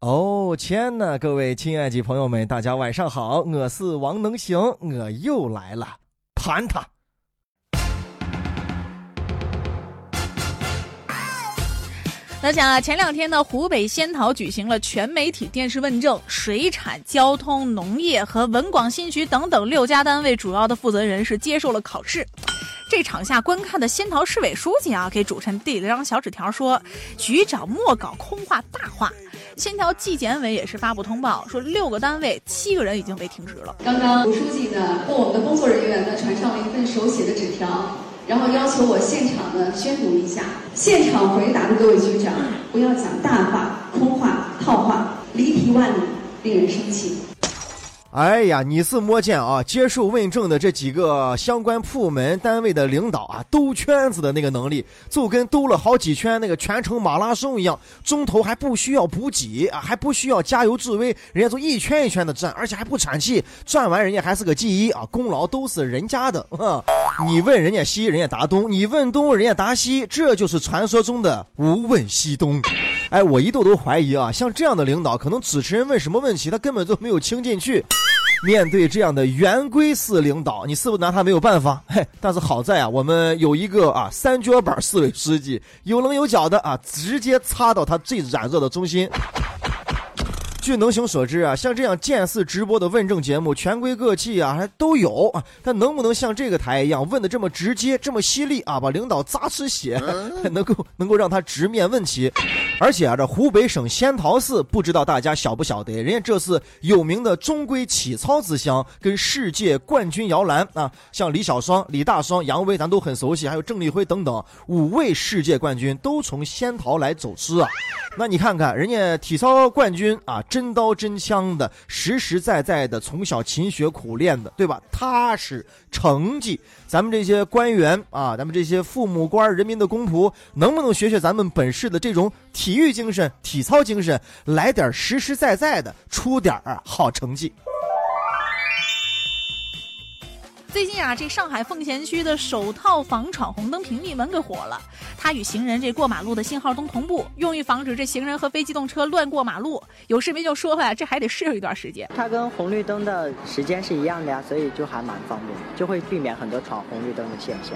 哦天呐，各位亲爱的朋友们，大家晚上好，我是王能行，我又来了，盘他。那讲啊，前两天呢，湖北仙桃举行了全媒体电视问政，水产、交通、农业和文广新局等等六家单位主要的负责人是接受了考试。这场下观看的仙桃市委书记啊，给主持人递了张小纸条，说：“局长莫搞空话大话。”仙桃纪检委也是发布通报，说六个单位七个人已经被停职了。刚刚吴书记呢，跟我们的工作人员呢，传上了一份手写的纸条。然后要求我现场呢宣读一下，现场回答的各位局长，不要讲大话、空话、套话，离题万里，令人生气。哎呀，你是摸见啊？接受问政的这几个相关部门单位的领导啊，兜圈子的那个能力，就跟兜了好几圈那个全程马拉松一样，中途还不需要补给啊，还不需要加油助威，人家就一圈一圈的转，而且还不喘气，转完人家还是个第一啊，功劳都是人家的。你问人家西，人家答东；你问东，人家答西，这就是传说中的无问西东。哎，我一度都怀疑啊，像这样的领导，可能主持人问什么问题，他根本就没有听进去。面对这样的圆规式领导，你是不是拿他没有办法？嘿，但是好在啊，我们有一个啊三角板市委书记，有棱有角的啊，直接插到他最软弱的中心。据能行所知啊，像这样见似直播的问政节目，全国各地啊还都有啊。但能不能像这个台一样问的这么直接、这么犀利啊，把领导扎出血，能够能够让他直面问题？而且啊，这湖北省仙桃市，不知道大家晓不晓得，人家这是有名的中规体操之乡，跟世界冠军摇篮啊，像李小双、李大双、杨威，咱都很熟悉，还有郑立辉等等五位世界冠军都从仙桃来走私啊。那你看看人家体操冠军啊。真刀真枪的，实实在在的，从小勤学苦练的，对吧？踏实成绩，咱们这些官员啊，咱们这些父母官、人民的公仆，能不能学学咱们本市的这种体育精神、体操精神，来点实实在在的，出点儿好成绩？最近啊，这上海奉贤区的首套房闯红灯屏蔽门给火了。它与行人这过马路的信号灯同步，用于防止这行人和非机动车乱过马路。有市民就说了，这还得适应一段时间。它跟红绿灯的时间是一样的呀，所以就还蛮方便，就会避免很多闯红绿灯的现象。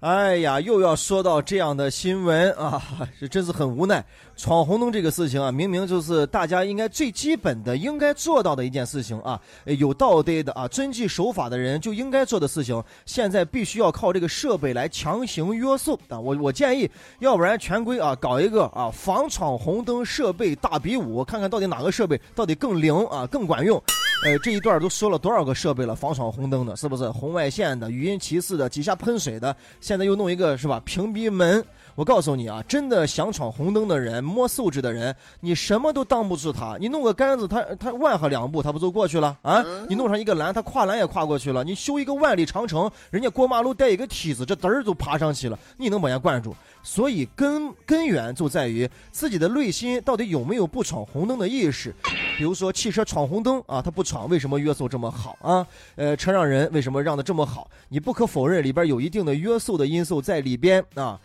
哎呀，又要说到这样的新闻啊，这真是很无奈。闯红灯这个事情啊，明明就是大家应该最基本的、应该做到的一件事情啊，有道德的啊，遵纪守法的人就应该做的事情，现在必须要靠这个设备来强行约束啊。我我建议，要不然全规啊搞一个啊防闯红灯设备大比武，看看到底哪个设备到底更灵啊，更管用。呃，这一段都说了多少个设备了？防闯红灯的，是不是红外线的、语音提示的、几下喷水的？现在又弄一个，是吧？屏蔽门。我告诉你啊，真的想闯红灯的人，摸素质的人，你什么都挡不住他。你弄个杆子，他他万和两步，他不就过去了啊？你弄上一个栏，他跨栏也跨过去了。你修一个万里长城，人家过马路带一个梯子，这嘚儿就爬上去了。你能把人家关住？所以根根源就在于自己的内心到底有没有不闯红灯的意识。比如说汽车闯红灯啊，他不闯，为什么约束这么好啊？呃，车让人为什么让的这么好？你不可否认里边有一定的约束的因素在里边啊。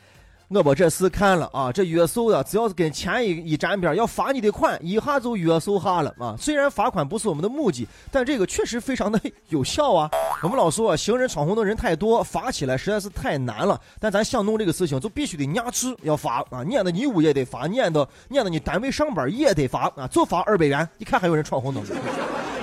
我把这事看了啊，这约束的只要是跟钱一一沾边，要罚你的款，一下就约束下了啊。虽然罚款不是我们的目的，但这个确实非常的 有效啊。我们老说行人闯红灯人太多，罚起来实在是太难了。但咱想弄这个事情，就必须得压制，要罚啊，撵到你屋也得罚，撵到撵到你单位上班也得罚啊，就罚二百元。你看还有人闯红灯，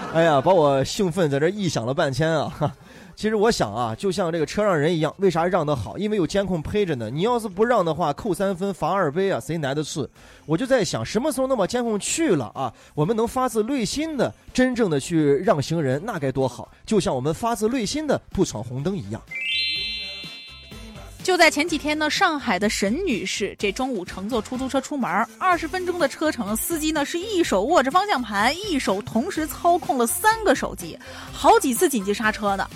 哎呀，把我兴奋在这臆想了半天啊。其实我想啊，就像这个车让人一样，为啥让的好？因为有监控陪着呢。你要是不让的话，扣三分，罚二杯啊，谁挨得住？我就在想，什么时候能把监控去了啊？我们能发自内心的、真正的去让行人，那该多好！就像我们发自内心的不闯红灯一样。就在前几天呢，上海的沈女士这中午乘坐出租车出门，二十分钟的车程，司机呢是一手握着方向盘，一手同时操控了三个手机，好几次紧急刹车呢。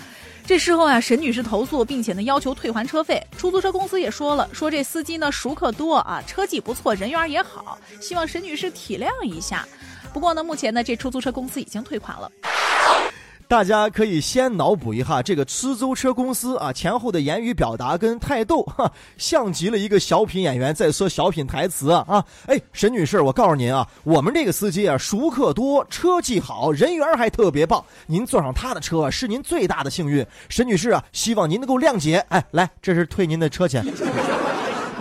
这时候啊，沈女士投诉，并且呢要求退还车费。出租车公司也说了，说这司机呢熟客多啊，车技不错，人缘也好，希望沈女士体谅一下。不过呢，目前呢这出租车公司已经退款了。大家可以先脑补一下这个出租车公司啊前后的言语表达跟态度，哈，像极了一个小品演员在说小品台词啊啊！哎，沈女士，我告诉您啊，我们这个司机啊，熟客多，车技好，人缘还特别棒，您坐上他的车是您最大的幸运。沈女士啊，希望您能够谅解。哎，来，这是退您的车钱。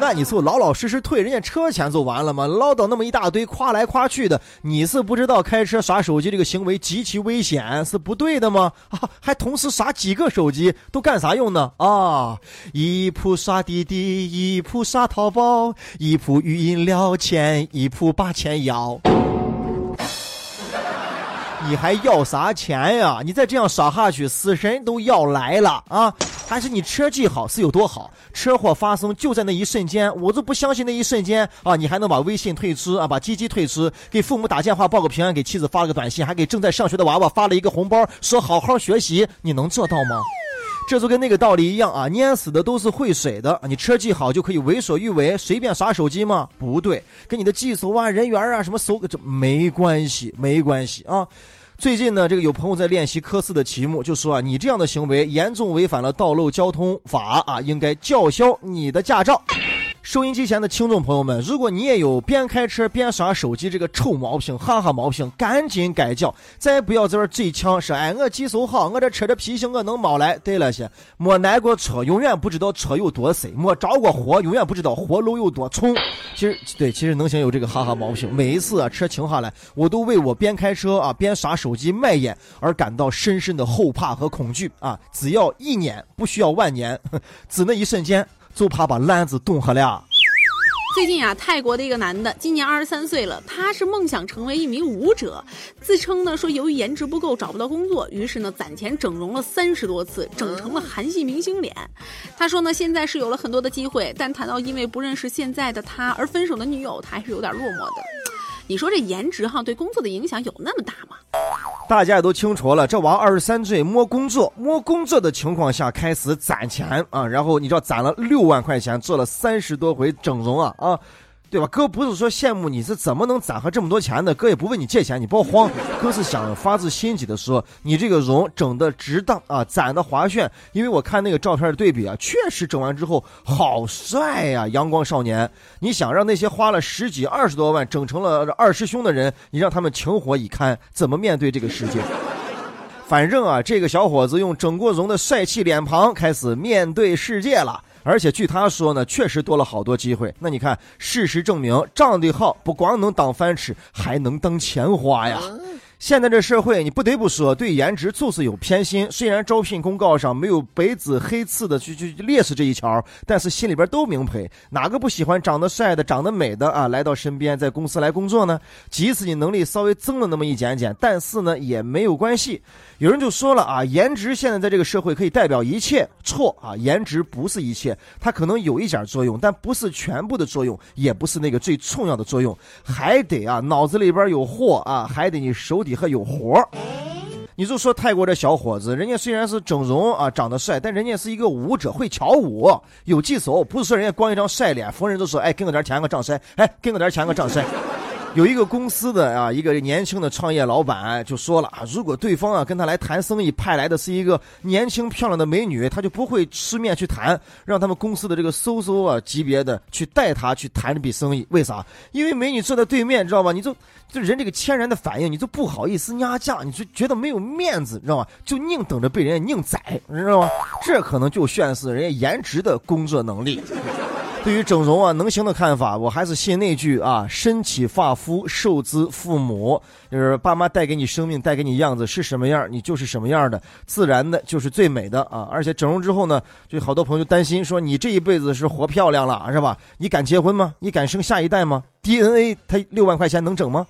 那你就老老实实退人家车钱就完了吗？唠叨那么一大堆，夸来夸去的，你是不知道开车耍手机这个行为极其危险，是不对的吗？啊，还同时耍几个手机，都干啥用呢？啊，一铺刷滴滴，一铺刷淘宝，一铺语音聊天，一铺把钱要。你还要啥钱呀？你再这样耍下去，死神都要来了啊！还是你车技好是有多好？车祸发生就在那一瞬间，我都不相信那一瞬间啊！你还能把微信退出啊，把鸡鸡退出，给父母打电话报个平安，给妻子发了个短信，还给正在上学的娃娃发了一个红包，说好好学习，你能做到吗？这就跟那个道理一样啊！淹死的都是会水的，你车技好就可以为所欲为，随便耍手机吗？不对，跟你的技术啊、人缘啊、什么手这没关系，没关系啊！最近呢，这个有朋友在练习科四的题目，就说啊，你这样的行为严重违反了道路交通法啊，应该叫嚣你的驾照。收音机前的听众朋友们，如果你也有边开车边耍手机这个臭毛病、哈哈毛病，赶紧改叫，再不要在这嘴呛说哎，我技术好，我这车的脾性我能猫来。对了些，没挨过车，永远不知道车有多深；没着过火，永远不知道火炉有多冲。其实，对，其实能行有这个哈哈毛病。每一次啊，车停下来，我都为我边开车啊边耍手机卖烟而感到深深的后怕和恐惧啊！只要一年，不需要万年，只那一瞬间。就怕把篮子冻黑了。最近啊，泰国的一个男的，今年二十三岁了，他是梦想成为一名舞者，自称呢说由于颜值不够找不到工作，于是呢攒钱整容了三十多次，整成了韩系明星脸。他说呢现在是有了很多的机会，但谈到因为不认识现在的他而分手的女友，他还是有点落寞的。你说这颜值哈对工作的影响有那么大吗？大家也都清楚了，这娃二十三岁摸工作，摸工作的情况下开始攒钱啊，然后你知道攒了六万块钱，做了三十多回整容啊啊。对吧？哥不是说羡慕你是怎么能攒下这么多钱的，哥也不问你借钱，你不要慌。哥是想发自心底的说，你这个容整的值当啊，攒的划算。因为我看那个照片的对比啊，确实整完之后好帅呀，阳光少年。你想让那些花了十几、二十多万整成了二师兄的人，你让他们情何以堪？怎么面对这个世界？反正啊，这个小伙子用整过容的帅气脸庞开始面对世界了。而且据他说呢，确实多了好多机会。那你看，事实证明，长得好不光能当饭吃，还能当钱花呀。现在这社会，你不得不说，对颜值就是有偏心。虽然招聘公告上没有白纸黑字的去去列示这一条，但是心里边都明白，哪个不喜欢长得帅的、长得美的啊？来到身边，在公司来工作呢？即使你能力稍微增了那么一点点，但是呢，也没有关系。有人就说了啊，颜值现在在这个社会可以代表一切，错啊！颜值不是一切，它可能有一点作用，但不是全部的作用，也不是那个最重要的作用，还得啊，脑子里边有货啊，还得你手底。还有活儿，你就说泰国这小伙子，人家虽然是整容啊，长得帅，但人家是一个舞者，会跳舞，有技术，不是说人家光一张帅脸，逢人都说，哎，给我点钱，我长帅，哎，给我点钱，我长帅。有一个公司的啊，一个年轻的创业老板就说了啊，如果对方啊跟他来谈生意，派来的是一个年轻漂亮的美女，他就不会吃面去谈，让他们公司的这个搜搜啊级别的去带他去谈这笔生意。为啥？因为美女坐在对面，知道吧？你就就人这个天然的反应，你就不好意思压价，你就觉得没有面子，知道吧？就宁等着被人家宁宰，你知道吗？这可能就炫示人家颜值的工作能力。对于整容啊，能行的看法，我还是信那句啊：身起发肤受之父母，就是爸妈带给你生命，带给你样子是什么样，你就是什么样的，自然的就是最美的啊！而且整容之后呢，就好多朋友担心说，你这一辈子是活漂亮了是吧？你敢结婚吗？你敢生下一代吗？DNA 它六万块钱能整吗？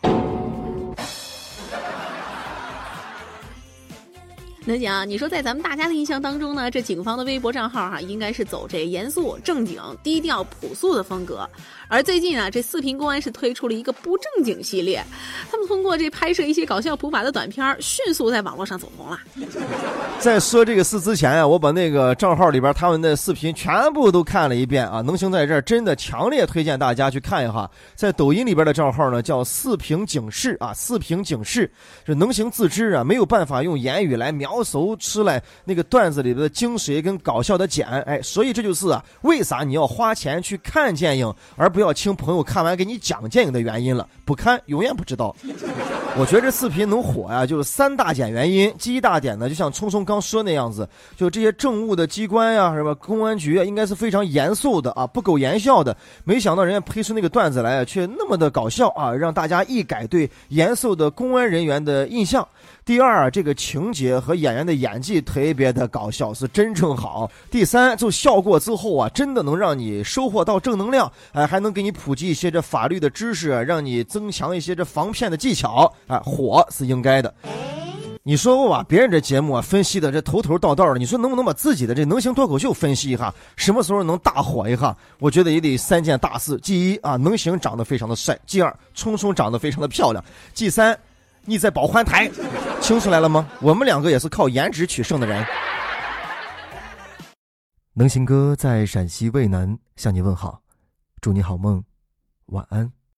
能讲，你说在咱们大家的印象当中呢，这警方的微博账号哈，应该是走这严肃、正经、低调、朴素的风格。而最近啊，这四平公安是推出了一个不正经系列，他们通过这拍摄一些搞笑普法的短片，迅速在网络上走红了。在说这个事之前啊，我把那个账号里边他们的视频全部都看了一遍啊。能行在这儿真的强烈推荐大家去看一下，在抖音里边的账号呢叫四平警示啊，四平警示，这能行自知啊，没有办法用言语来描述出来那个段子里边的精髓跟搞笑的点，哎，所以这就是啊，为啥你要花钱去看电影，而不要请朋友看完给你讲电影的原因了。不看永远不知道。我觉得这视频能火呀，就是三大点原因。第一大点呢，就像聪聪刚说那样子，就这些政务的机关呀，什么？公安局啊，应该是非常严肃的啊，不苟言笑的。没想到人家拍出那个段子来，却那么的搞笑啊，让大家一改对严肃的公安人员的印象。第二，这个情节和演员的演技特别的搞笑，是真正好。第三，就笑过之后啊，真的能让你收获到正能量，哎，还能给你普及一些这法律的知识，让你增强一些这防骗的技巧，啊，火是应该的。你说我把别人这节目啊分析的这头头道道的，你说能不能把自己的这能行脱口秀分析一下，什么时候能大火一下？我觉得也得三件大事：第一啊，能行长得非常的帅；第二，聪聪长得非常的漂亮；第三。你在保环台，听出来了吗？我们两个也是靠颜值取胜的人。能行哥在陕西渭南向你问好，祝你好梦，晚安。